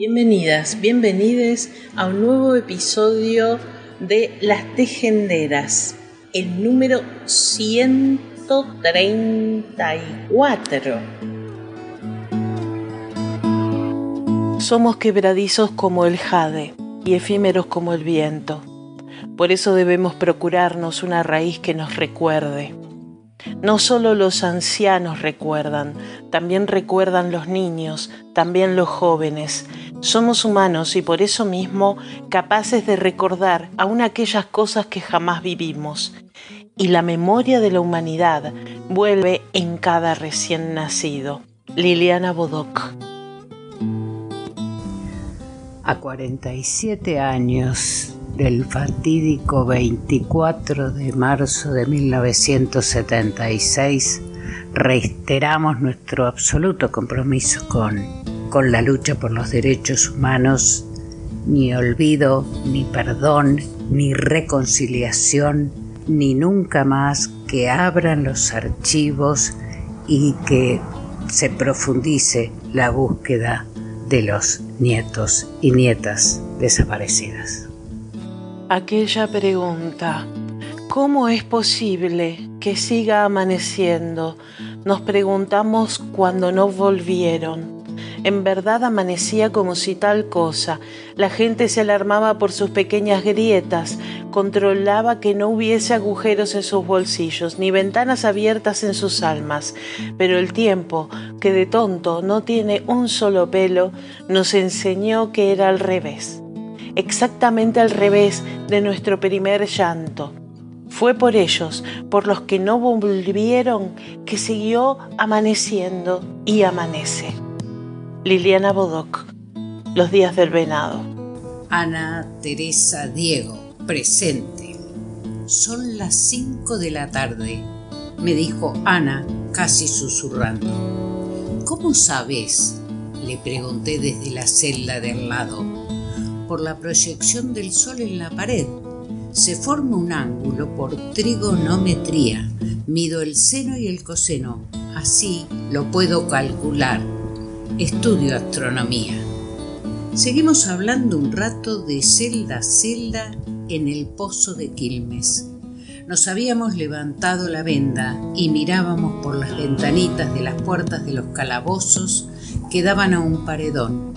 Bienvenidas, bienvenides a un nuevo episodio de Las Tejenderas, el número 134. Somos quebradizos como el jade y efímeros como el viento. Por eso debemos procurarnos una raíz que nos recuerde. No solo los ancianos recuerdan, también recuerdan los niños, también los jóvenes, somos humanos y por eso mismo capaces de recordar aún aquellas cosas que jamás vivimos. Y la memoria de la humanidad vuelve en cada recién nacido. Liliana Bodoc. A 47 años del fatídico 24 de marzo de 1976, reiteramos nuestro absoluto compromiso con con la lucha por los derechos humanos, ni olvido, ni perdón, ni reconciliación, ni nunca más que abran los archivos y que se profundice la búsqueda de los nietos y nietas desaparecidas. Aquella pregunta, ¿cómo es posible que siga amaneciendo? Nos preguntamos cuando no volvieron en verdad amanecía como si tal cosa. La gente se alarmaba por sus pequeñas grietas, controlaba que no hubiese agujeros en sus bolsillos, ni ventanas abiertas en sus almas. Pero el tiempo, que de tonto no tiene un solo pelo, nos enseñó que era al revés. Exactamente al revés de nuestro primer llanto. Fue por ellos, por los que no volvieron, que siguió amaneciendo y amanece. Liliana Bodoc, Los días del venado. Ana Teresa Diego, presente. Son las cinco de la tarde, me dijo Ana casi susurrando. ¿Cómo sabes? le pregunté desde la celda del lado. Por la proyección del sol en la pared. Se forma un ángulo por trigonometría. Mido el seno y el coseno. Así lo puedo calcular estudio astronomía. Seguimos hablando un rato de celda a celda en el pozo de Quilmes. Nos habíamos levantado la venda y mirábamos por las ventanitas de las puertas de los calabozos que daban a un paredón.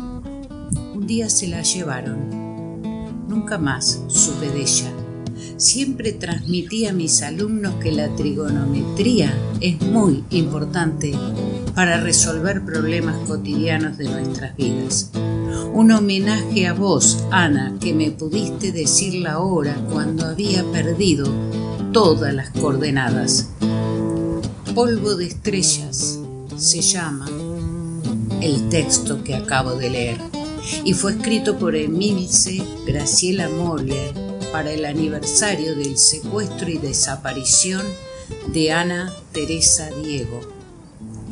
Se la llevaron. Nunca más supe de ella. Siempre transmití a mis alumnos que la trigonometría es muy importante para resolver problemas cotidianos de nuestras vidas. Un homenaje a vos, Ana, que me pudiste decir la hora cuando había perdido todas las coordenadas. Polvo de estrellas se llama el texto que acabo de leer y fue escrito por Emilce Graciela Moller para el aniversario del secuestro y desaparición de Ana Teresa Diego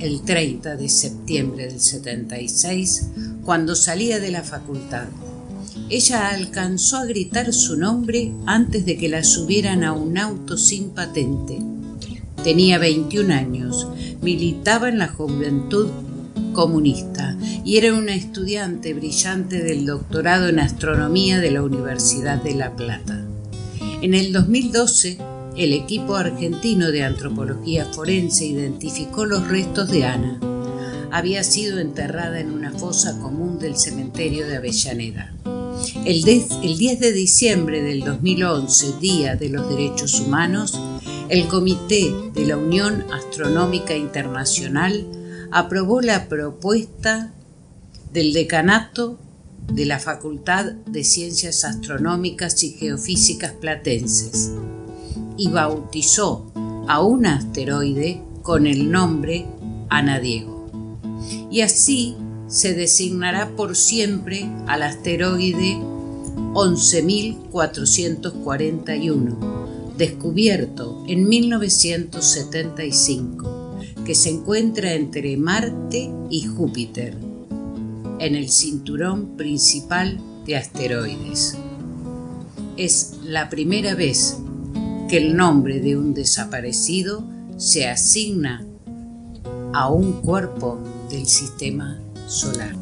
el 30 de septiembre del 76, cuando salía de la facultad. Ella alcanzó a gritar su nombre antes de que la subieran a un auto sin patente. Tenía 21 años, militaba en la juventud comunista y era una estudiante brillante del doctorado en astronomía de la Universidad de La Plata. En el 2012 el equipo argentino de antropología forense identificó los restos de Ana. Había sido enterrada en una fosa común del cementerio de Avellaneda. El 10 de diciembre del 2011, Día de los Derechos Humanos, el Comité de la Unión Astronómica Internacional aprobó la propuesta del decanato de la Facultad de Ciencias Astronómicas y Geofísicas Platenses y bautizó a un asteroide con el nombre Ana Diego. Y así se designará por siempre al asteroide 11.441, descubierto en 1975, que se encuentra entre Marte y Júpiter, en el cinturón principal de asteroides. Es la primera vez que el nombre de un desaparecido se asigna a un cuerpo del sistema solar.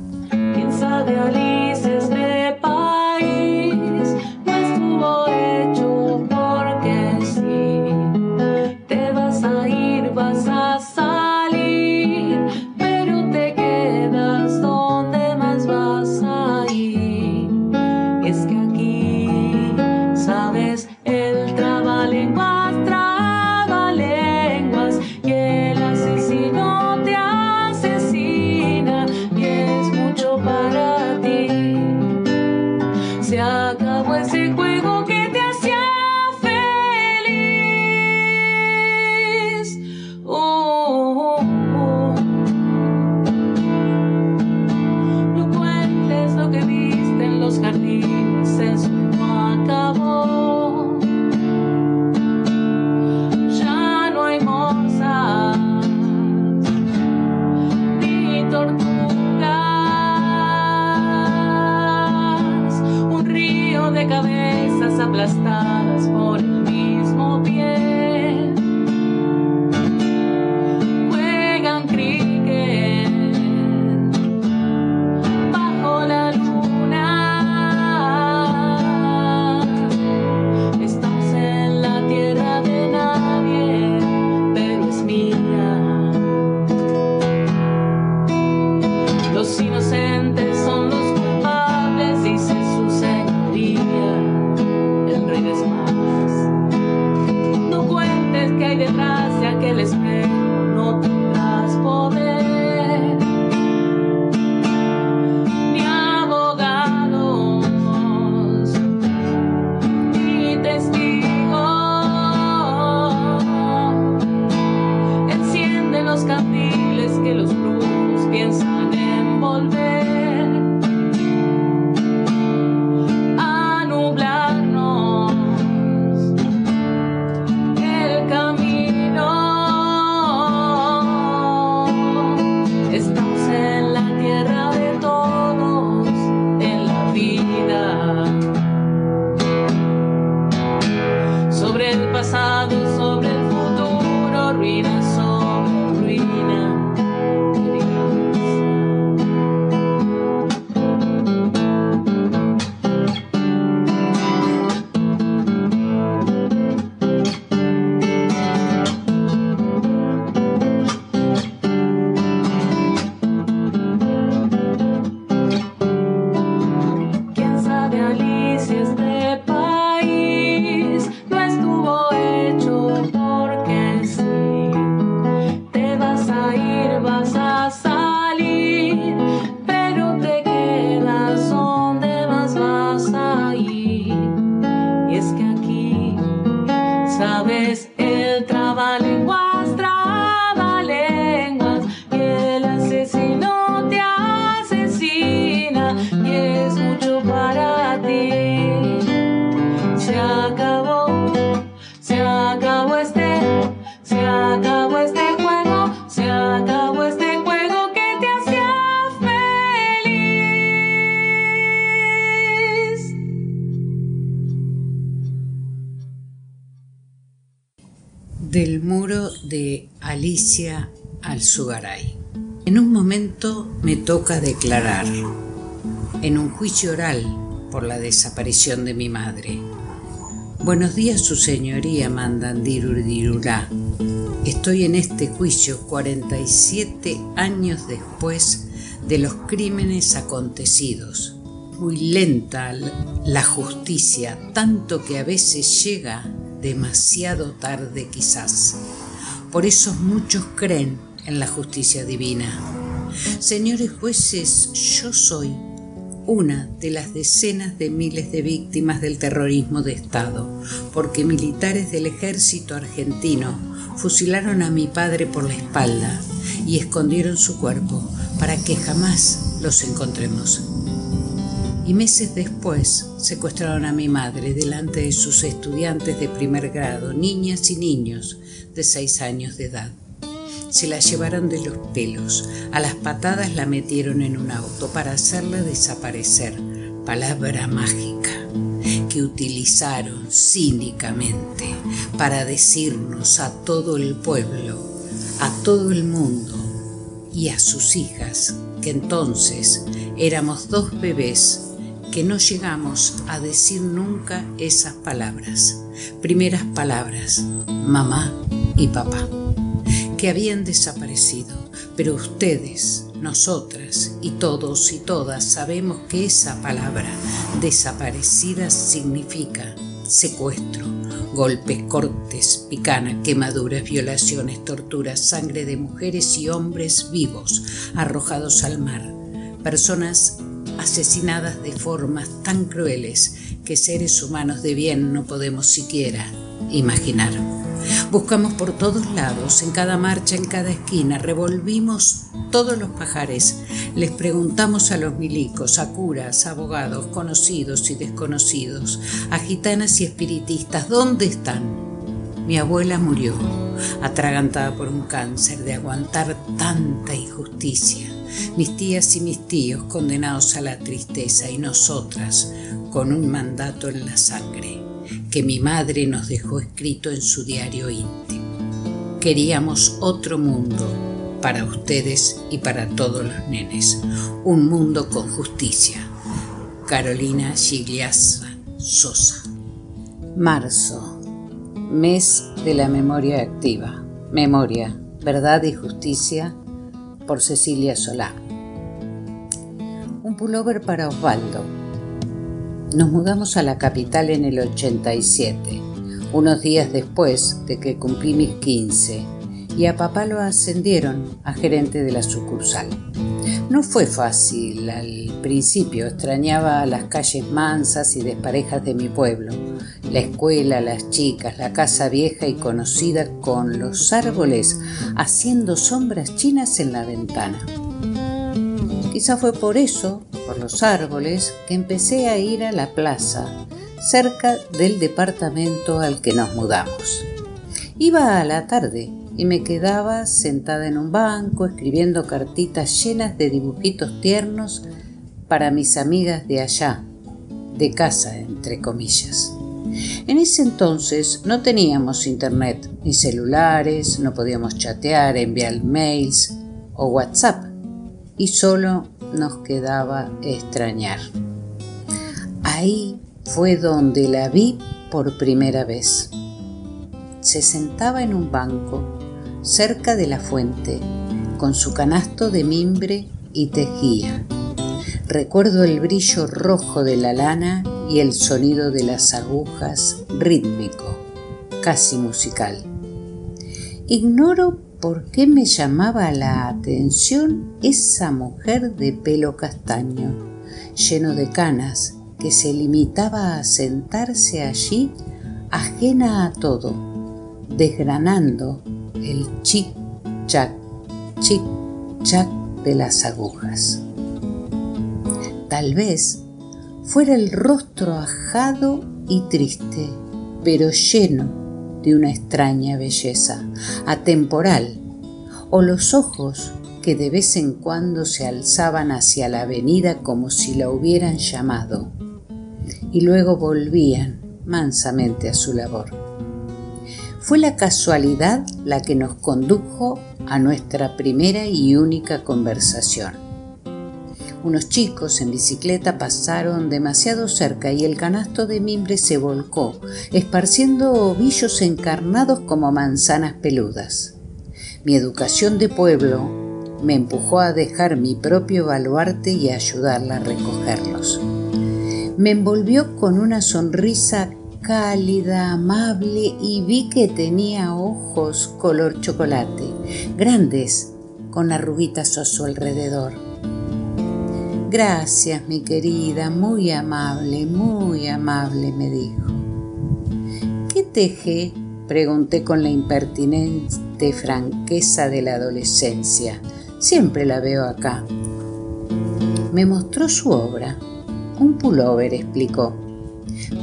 Me toca declarar, en un juicio oral por la desaparición de mi madre. Buenos días, su señoría Mandandirurdirulá. Estoy en este juicio 47 años después de los crímenes acontecidos. muy lenta la justicia, tanto que a veces llega demasiado tarde quizás. Por eso muchos creen en la justicia divina. Señores jueces, yo soy una de las decenas de miles de víctimas del terrorismo de Estado, porque militares del ejército argentino fusilaron a mi padre por la espalda y escondieron su cuerpo para que jamás los encontremos. Y meses después secuestraron a mi madre delante de sus estudiantes de primer grado, niñas y niños de seis años de edad se la llevaron de los pelos, a las patadas la metieron en un auto para hacerla desaparecer. Palabra mágica que utilizaron cínicamente para decirnos a todo el pueblo, a todo el mundo y a sus hijas, que entonces éramos dos bebés que no llegamos a decir nunca esas palabras, primeras palabras, mamá y papá que habían desaparecido, pero ustedes, nosotras y todos y todas sabemos que esa palabra desaparecida significa secuestro, golpes, cortes, picana, quemaduras, violaciones, torturas, sangre de mujeres y hombres vivos arrojados al mar, personas asesinadas de formas tan crueles que seres humanos de bien no podemos siquiera imaginar. Buscamos por todos lados, en cada marcha, en cada esquina, revolvimos todos los pajares, les preguntamos a los milicos, a curas, abogados, conocidos y desconocidos, a gitanas y espiritistas, ¿dónde están? Mi abuela murió, atragantada por un cáncer de aguantar tanta injusticia. Mis tías y mis tíos condenados a la tristeza y nosotras con un mandato en la sangre que mi madre nos dejó escrito en su diario íntimo. Queríamos otro mundo para ustedes y para todos los nenes, un mundo con justicia. Carolina Gigliasa Sosa. Marzo, mes de la memoria activa. Memoria, verdad y justicia por Cecilia Solá. Un pullover para Osvaldo, nos mudamos a la capital en el 87, unos días después de que cumplí mis 15, y a papá lo ascendieron a gerente de la sucursal. No fue fácil al principio, extrañaba las calles mansas y desparejas de mi pueblo, la escuela, las chicas, la casa vieja y conocida con los árboles haciendo sombras chinas en la ventana. Quizá fue por eso los árboles que empecé a ir a la plaza, cerca del departamento al que nos mudamos. Iba a la tarde y me quedaba sentada en un banco escribiendo cartitas llenas de dibujitos tiernos para mis amigas de allá, de casa, entre comillas. En ese entonces no teníamos internet ni celulares, no podíamos chatear, enviar mails o WhatsApp y solo nos quedaba extrañar. Ahí fue donde la vi por primera vez. Se sentaba en un banco cerca de la fuente con su canasto de mimbre y tejía. Recuerdo el brillo rojo de la lana y el sonido de las agujas rítmico, casi musical. Ignoro por qué me llamaba la atención esa mujer de pelo castaño, lleno de canas, que se limitaba a sentarse allí ajena a todo, desgranando el chic-chac, chic-chac de las agujas. Tal vez fuera el rostro ajado y triste, pero lleno una extraña belleza, atemporal, o los ojos que de vez en cuando se alzaban hacia la avenida como si la hubieran llamado, y luego volvían mansamente a su labor. Fue la casualidad la que nos condujo a nuestra primera y única conversación unos chicos en bicicleta pasaron demasiado cerca y el canasto de mimbre se volcó, esparciendo ovillos encarnados como manzanas peludas. Mi educación de pueblo me empujó a dejar mi propio baluarte y a ayudarla a recogerlos. Me envolvió con una sonrisa cálida, amable y vi que tenía ojos color chocolate, grandes, con arruguitas a su alrededor. Gracias, mi querida, muy amable, muy amable, me dijo. ¿Qué teje? Pregunté con la impertinente franqueza de la adolescencia. Siempre la veo acá. Me mostró su obra. Un pullover, explicó.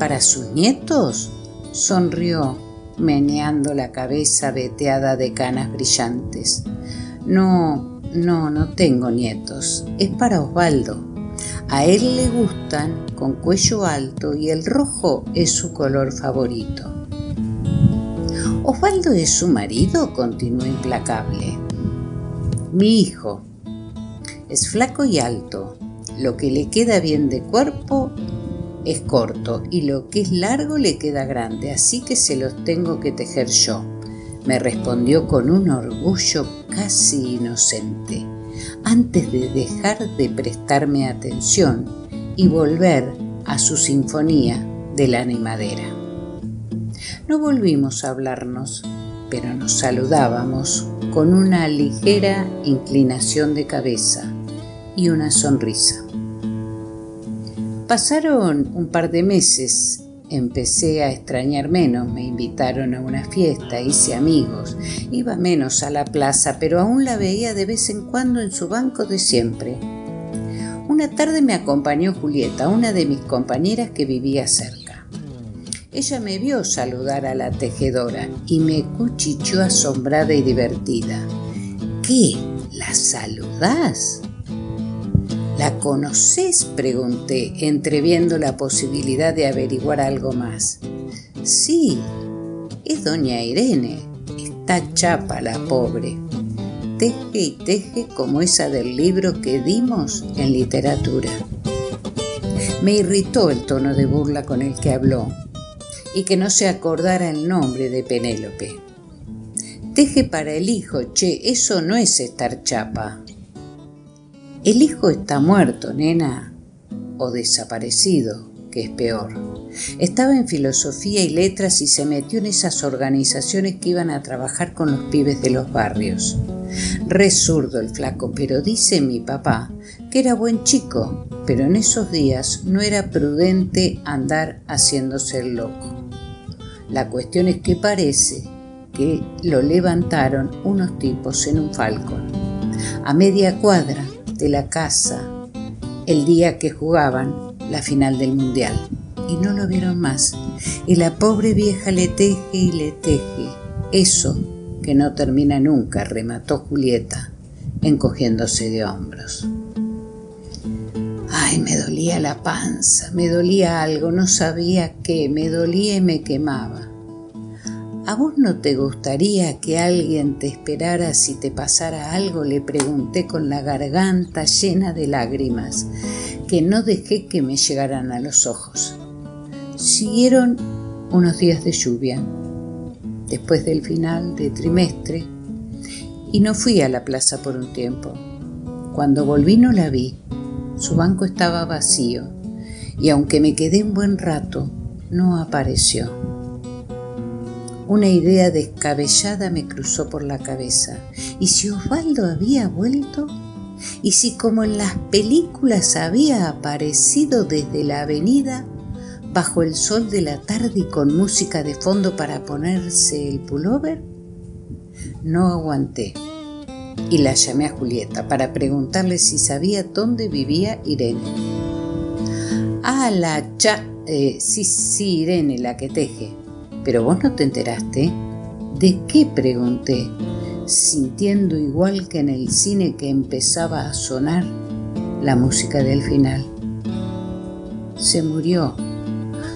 ¿Para sus nietos? Sonrió, meneando la cabeza veteada de canas brillantes. No, no, no tengo nietos. Es para Osvaldo. A él le gustan con cuello alto y el rojo es su color favorito. ¿Osvaldo es su marido? continuó implacable. Mi hijo. Es flaco y alto. Lo que le queda bien de cuerpo es corto y lo que es largo le queda grande, así que se los tengo que tejer yo, me respondió con un orgullo casi inocente, antes de dejar de prestarme atención y volver a su sinfonía de lana y madera. No volvimos a hablarnos, pero nos saludábamos con una ligera inclinación de cabeza y una sonrisa. Pasaron un par de meses, empecé a extrañar menos, me invitaron a una fiesta, hice amigos, iba menos a la plaza, pero aún la veía de vez en cuando en su banco de siempre. Una tarde me acompañó Julieta, una de mis compañeras que vivía cerca. Ella me vio saludar a la tejedora y me cuchicheó asombrada y divertida. ¿Qué? ¿La saludás? ¿La conoces? pregunté, entreviendo la posibilidad de averiguar algo más. Sí, es doña Irene. Está chapa la pobre. Teje y teje como esa del libro que dimos en literatura. Me irritó el tono de burla con el que habló y que no se acordara el nombre de Penélope. Teje para el hijo, che, eso no es estar chapa. El hijo está muerto, nena, o desaparecido, que es peor. Estaba en filosofía y letras y se metió en esas organizaciones que iban a trabajar con los pibes de los barrios. Re zurdo el flaco, pero dice mi papá que era buen chico, pero en esos días no era prudente andar haciéndose el loco. La cuestión es que parece que lo levantaron unos tipos en un falcón, a media cuadra de la casa el día que jugaban la final del mundial y no lo vieron más. Y la pobre vieja le teje y le teje. Eso que no termina nunca, remató Julieta, encogiéndose de hombros. Ay, me dolía la panza, me dolía algo, no sabía qué, me dolía y me quemaba. ¿A vos no te gustaría que alguien te esperara si te pasara algo? Le pregunté con la garganta llena de lágrimas, que no dejé que me llegaran a los ojos. Siguieron unos días de lluvia, después del final de trimestre, y no fui a la plaza por un tiempo. Cuando volví no la vi, su banco estaba vacío, y aunque me quedé un buen rato, no apareció. Una idea descabellada me cruzó por la cabeza. ¿Y si Osvaldo había vuelto? ¿Y si como en las películas había aparecido desde la avenida, bajo el sol de la tarde y con música de fondo para ponerse el pullover? No aguanté y la llamé a Julieta para preguntarle si sabía dónde vivía Irene. Ah, la cha... Eh, sí, sí, Irene, la que teje. ¿Pero vos no te enteraste? ¿De qué? pregunté, sintiendo igual que en el cine que empezaba a sonar la música del final. Se murió.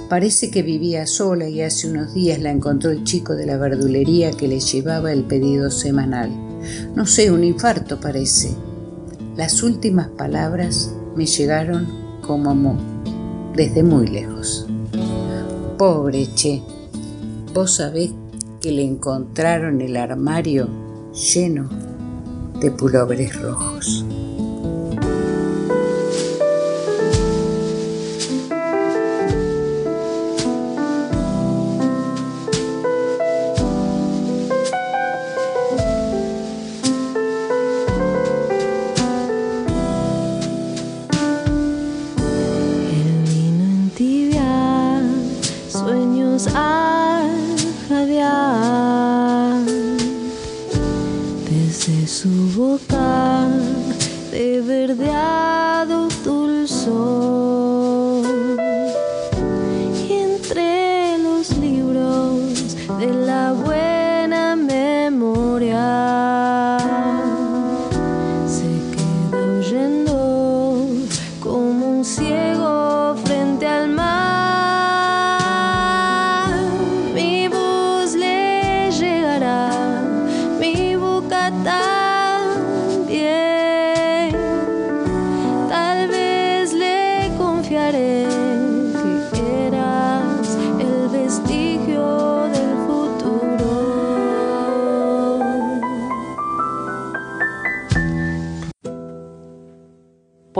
Parece que vivía sola y hace unos días la encontró el chico de la verdulería que le llevaba el pedido semanal. No sé, un infarto parece. Las últimas palabras me llegaron como desde muy lejos. Pobre Che, Vos que le encontraron el armario lleno de pulóveres rojos.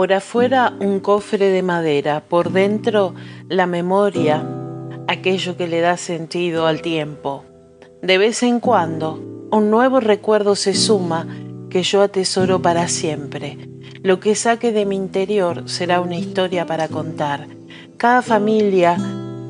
Por afuera un cofre de madera, por dentro la memoria, aquello que le da sentido al tiempo. De vez en cuando un nuevo recuerdo se suma que yo atesoro para siempre. Lo que saque de mi interior será una historia para contar. Cada familia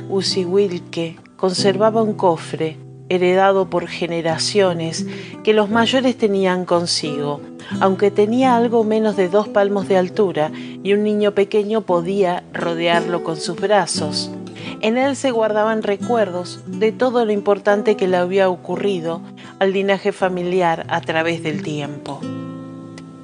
Usiwilke conservaba un cofre heredado por generaciones que los mayores tenían consigo, aunque tenía algo menos de dos palmos de altura y un niño pequeño podía rodearlo con sus brazos. En él se guardaban recuerdos de todo lo importante que le había ocurrido al linaje familiar a través del tiempo.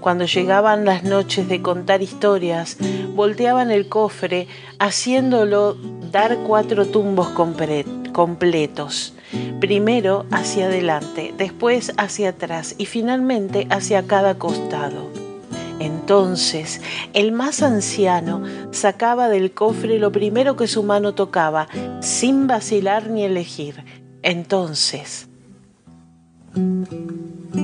Cuando llegaban las noches de contar historias, volteaban el cofre haciéndolo dar cuatro tumbos completos primero hacia adelante, después hacia atrás y finalmente hacia cada costado. Entonces el más anciano sacaba del cofre lo primero que su mano tocaba, sin vacilar ni elegir. Entonces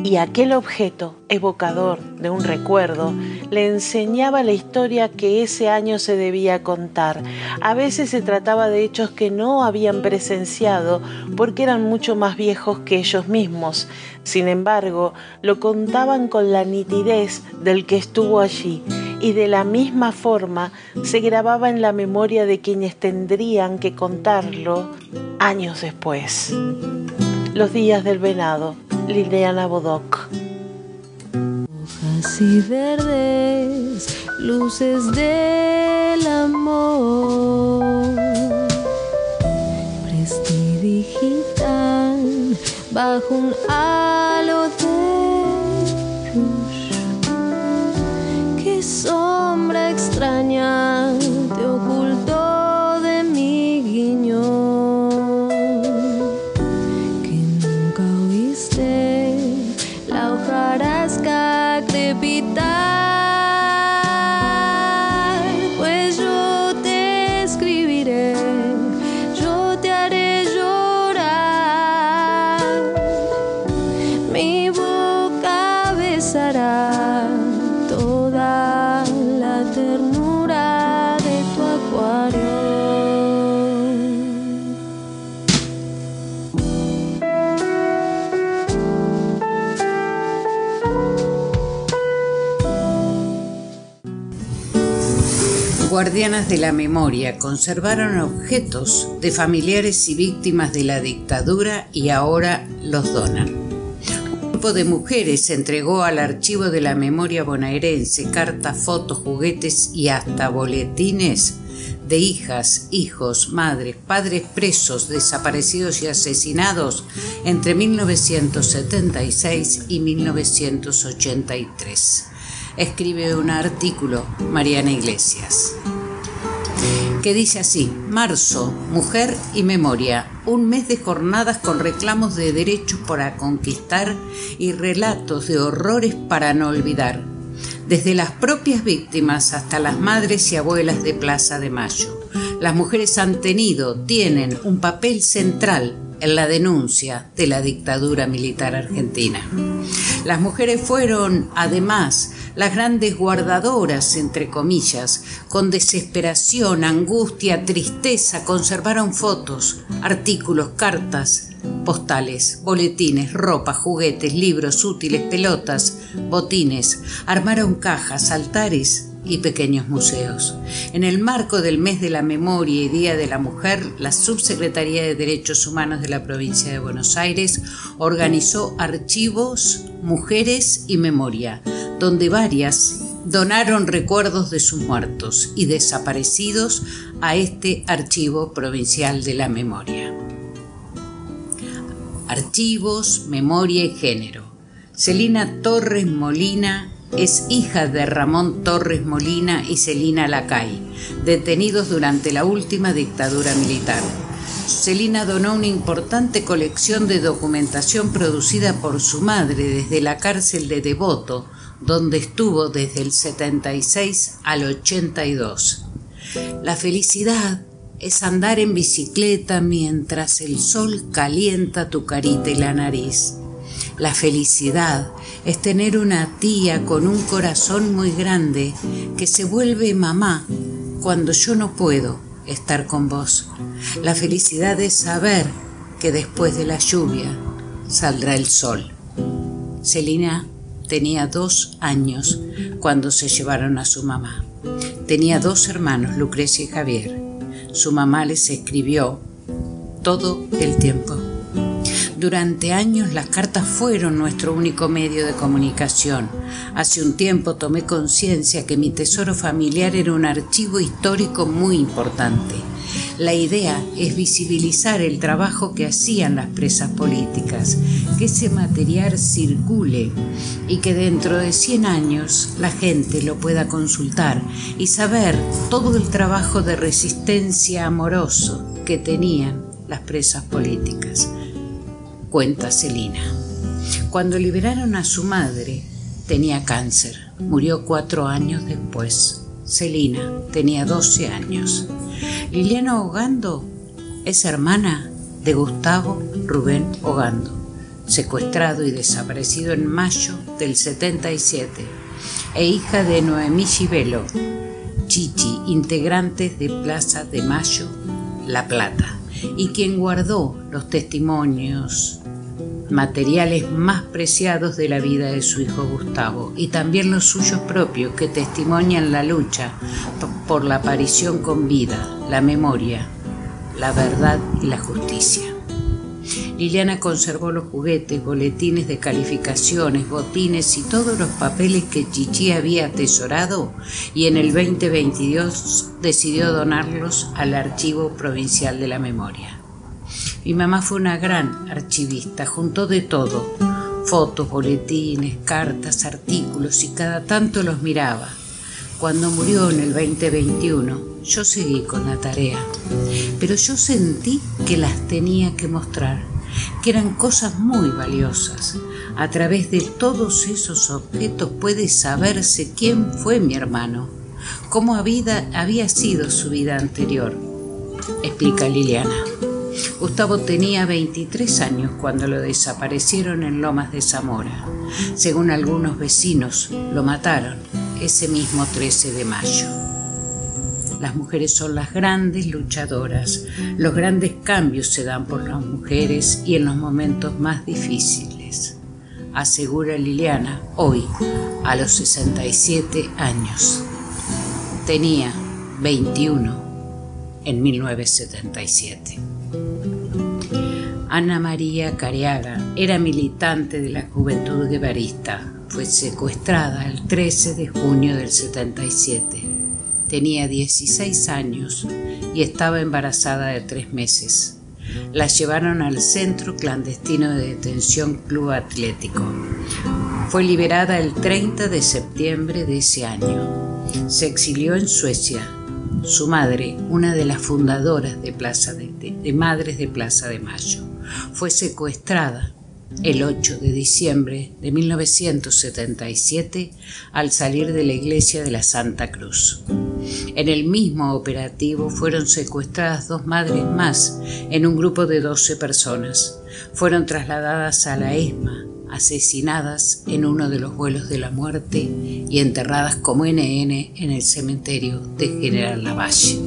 y aquel objeto, evocador de un recuerdo, le enseñaba la historia que ese año se debía contar. A veces se trataba de hechos que no habían presenciado porque eran mucho más viejos que ellos mismos. Sin embargo, lo contaban con la nitidez del que estuvo allí y de la misma forma se grababa en la memoria de quienes tendrían que contarlo años después. Los días del venado, Liliana Bodoc. Hojas y verdes, luces del amor. Prestidigital, bajo un halo de. Qué sombra extraña Guardianas de la memoria conservaron objetos de familiares y víctimas de la dictadura y ahora los donan. Un grupo de mujeres entregó al archivo de la memoria bonaerense cartas, fotos, juguetes y hasta boletines de hijas, hijos, madres, padres presos, desaparecidos y asesinados entre 1976 y 1983 escribe un artículo Mariana Iglesias que dice así, Marzo, Mujer y Memoria, un mes de jornadas con reclamos de derechos para conquistar y relatos de horrores para no olvidar, desde las propias víctimas hasta las madres y abuelas de Plaza de Mayo. Las mujeres han tenido, tienen un papel central en la denuncia de la dictadura militar argentina. Las mujeres fueron, además, las grandes guardadoras, entre comillas, con desesperación, angustia, tristeza, conservaron fotos, artículos, cartas, postales, boletines, ropa, juguetes, libros útiles, pelotas, botines, armaron cajas, altares y pequeños museos. En el marco del mes de la memoria y Día de la Mujer, la Subsecretaría de Derechos Humanos de la provincia de Buenos Aires organizó archivos Mujeres y Memoria, donde varias donaron recuerdos de sus muertos y desaparecidos a este archivo provincial de la memoria. Archivos, memoria y género. Celina Torres Molina es hija de Ramón Torres Molina y Celina Lacay, detenidos durante la última dictadura militar. Celina donó una importante colección de documentación producida por su madre desde la cárcel de Devoto, donde estuvo desde el 76 al 82. La felicidad es andar en bicicleta mientras el sol calienta tu carita y la nariz. La felicidad es tener una tía con un corazón muy grande que se vuelve mamá cuando yo no puedo estar con vos. La felicidad es saber que después de la lluvia saldrá el sol. Celina tenía dos años cuando se llevaron a su mamá. Tenía dos hermanos, Lucrecia y Javier. Su mamá les escribió todo el tiempo. Durante años las cartas fueron nuestro único medio de comunicación. Hace un tiempo tomé conciencia que mi tesoro familiar era un archivo histórico muy importante. La idea es visibilizar el trabajo que hacían las presas políticas, que ese material circule y que dentro de 100 años la gente lo pueda consultar y saber todo el trabajo de resistencia amoroso que tenían las presas políticas cuenta Celina. Cuando liberaron a su madre, tenía cáncer. Murió cuatro años después. Celina tenía 12 años. Liliana Ogando es hermana de Gustavo Rubén Ogando, secuestrado y desaparecido en mayo del 77, e hija de Noemí Gibelo, Chichi, integrantes de Plaza de Mayo, La Plata, y quien guardó los testimonios materiales más preciados de la vida de su hijo Gustavo y también los suyos propios que testimonian la lucha por la aparición con vida, la memoria, la verdad y la justicia. Liliana conservó los juguetes, boletines de calificaciones, botines y todos los papeles que Chichi había atesorado y en el 2022 decidió donarlos al Archivo Provincial de la Memoria. Mi mamá fue una gran archivista, juntó de todo, fotos, boletines, cartas, artículos y cada tanto los miraba. Cuando murió en el 2021, yo seguí con la tarea, pero yo sentí que las tenía que mostrar, que eran cosas muy valiosas. A través de todos esos objetos puede saberse quién fue mi hermano, cómo había, sido su vida anterior, explica Liliana. Gustavo tenía 23 años cuando lo desaparecieron en Lomas de Zamora. Según algunos vecinos, lo mataron ese mismo 13 de mayo. Las mujeres son las grandes luchadoras. Los grandes cambios se dan por las mujeres y en los momentos más difíciles, asegura Liliana hoy, a los 67 años. Tenía 21 en 1977. Ana María Cariaga era militante de la Juventud Guevarista. Fue secuestrada el 13 de junio del 77. Tenía 16 años y estaba embarazada de tres meses. La llevaron al centro clandestino de detención Club Atlético. Fue liberada el 30 de septiembre de ese año. Se exilió en Suecia su madre, una de las fundadoras de, Plaza de, Madres de Plaza de Mayo, fue secuestrada el 8 de diciembre de 1977 al salir de la iglesia de la Santa Cruz. En el mismo operativo fueron secuestradas dos madres más en un grupo de 12 personas. Fueron trasladadas a la ESMA, asesinadas en uno de los vuelos de la muerte y enterradas como NN en el cementerio de General Lavalle.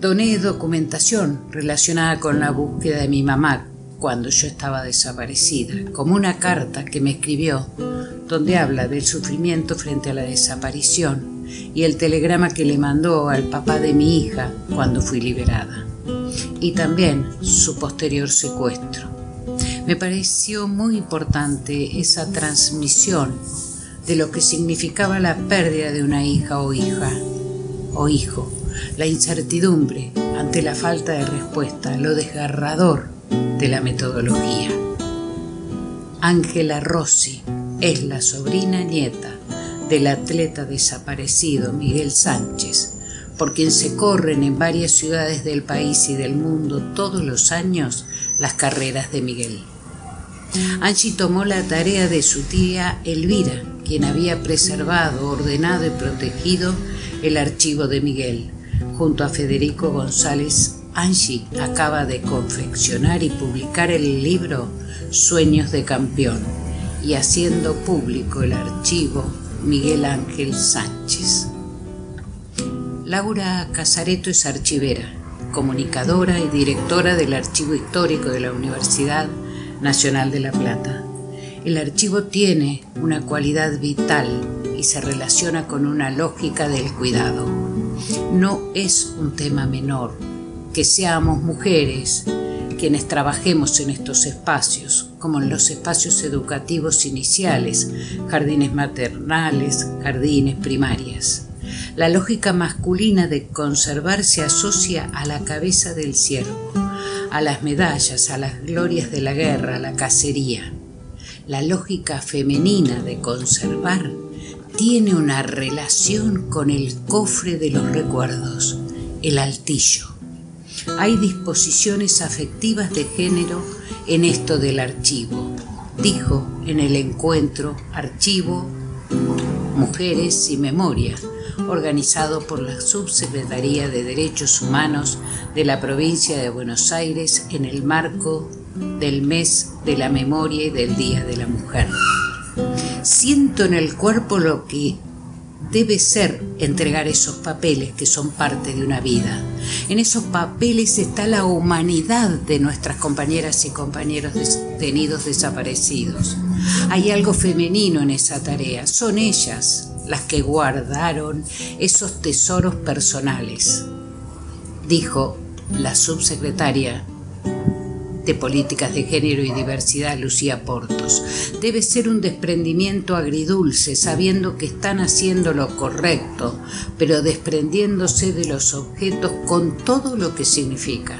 Doné documentación relacionada con la búsqueda de mi mamá cuando yo estaba desaparecida, como una carta que me escribió donde habla del sufrimiento frente a la desaparición y el telegrama que le mandó al papá de mi hija cuando fui liberada, y también su posterior secuestro. Me pareció muy importante esa transmisión de lo que significaba la pérdida de una hija o hija o hijo, la incertidumbre ante la falta de respuesta, lo desgarrador de la metodología. Ángela Rossi es la sobrina nieta del atleta desaparecido Miguel Sánchez, por quien se corren en varias ciudades del país y del mundo todos los años las carreras de Miguel. Angie tomó la tarea de su tía Elvira, quien había preservado, ordenado y protegido el archivo de Miguel, junto a Federico González Angie acaba de confeccionar y publicar el libro Sueños de Campeón y haciendo público el archivo Miguel Ángel Sánchez. Laura Casareto es archivera, comunicadora y directora del Archivo Histórico de la Universidad Nacional de La Plata. El archivo tiene una cualidad vital y se relaciona con una lógica del cuidado. No es un tema menor que seamos mujeres quienes trabajemos en estos espacios, como en los espacios educativos iniciales, jardines maternales, jardines primarias. La lógica masculina de conservar se asocia a la cabeza del ciervo, a las medallas, a las glorias de la guerra, a la cacería. La lógica femenina de conservar tiene una relación con el cofre de los recuerdos, el altillo hay disposiciones afectivas de género en esto del archivo. Dijo en el encuentro Archivo, Mujeres y Memoria, organizado por la Subsecretaría de Derechos Humanos de la provincia de Buenos Aires en el marco del mes de la memoria y del Día de la Mujer. Siento en el cuerpo lo que debe ser entregar esos papeles que son parte de una vida. En esos papeles está la humanidad de nuestras compañeras y compañeros detenidos desaparecidos. Hay algo femenino en esa tarea. Son ellas las que guardaron esos tesoros personales, dijo la subsecretaria de Políticas de Género y Diversidad, Lucía Portos. Debe ser un desprendimiento agridulce, sabiendo que están haciendo lo correcto, pero desprendiéndose de los objetos con todo lo que significa.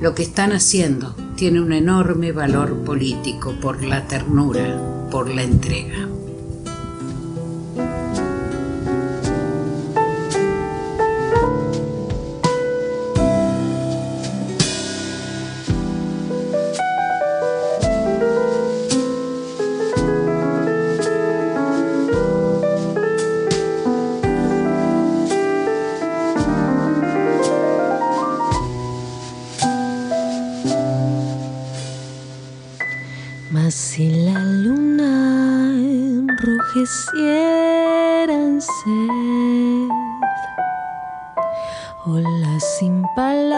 Lo que están haciendo tiene un enorme valor político por la ternura, por la entrega. quisieran ser. Olas sin palabras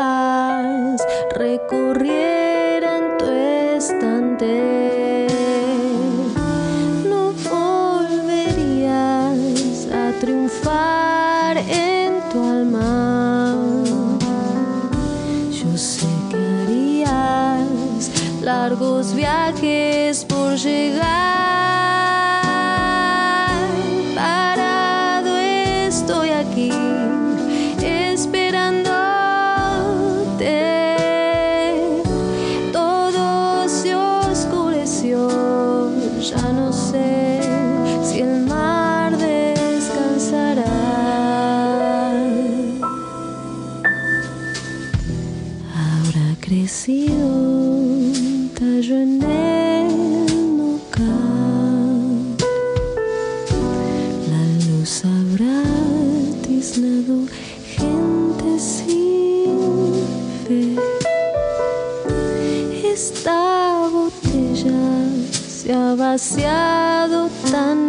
crecido tallo en el. La luz habrá tiznado gente sin fe. Esta botella se ha vaciado tan